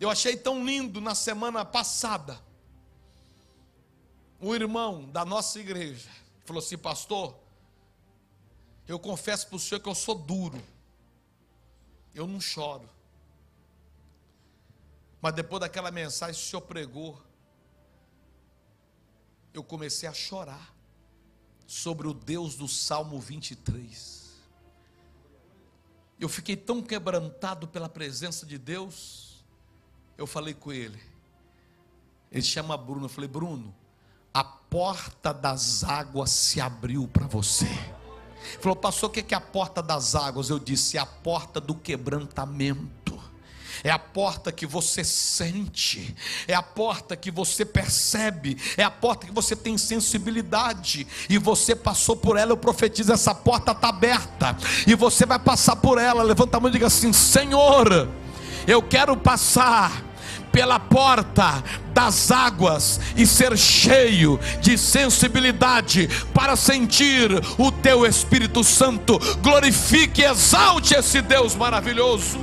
Eu achei tão lindo na semana passada. O irmão da nossa igreja falou assim: Pastor, eu confesso para o senhor que eu sou duro. Eu não choro. Mas depois daquela mensagem que o senhor pregou, eu comecei a chorar sobre o Deus do Salmo 23. Eu fiquei tão quebrantado pela presença de Deus. Eu falei com ele. Ele chama Bruno. Eu falei, Bruno, a porta das águas se abriu para você. Ele falou, pastor, o que é a porta das águas? Eu disse, é a porta do quebrantamento é a porta que você sente, é a porta que você percebe, é a porta que você tem sensibilidade, e você passou por ela. Eu profetizo: essa porta está aberta, e você vai passar por ela. Levanta a mão e diga assim: Senhor, eu quero passar pela porta das águas e ser cheio de sensibilidade para sentir o teu Espírito Santo. Glorifique e exalte esse Deus maravilhoso.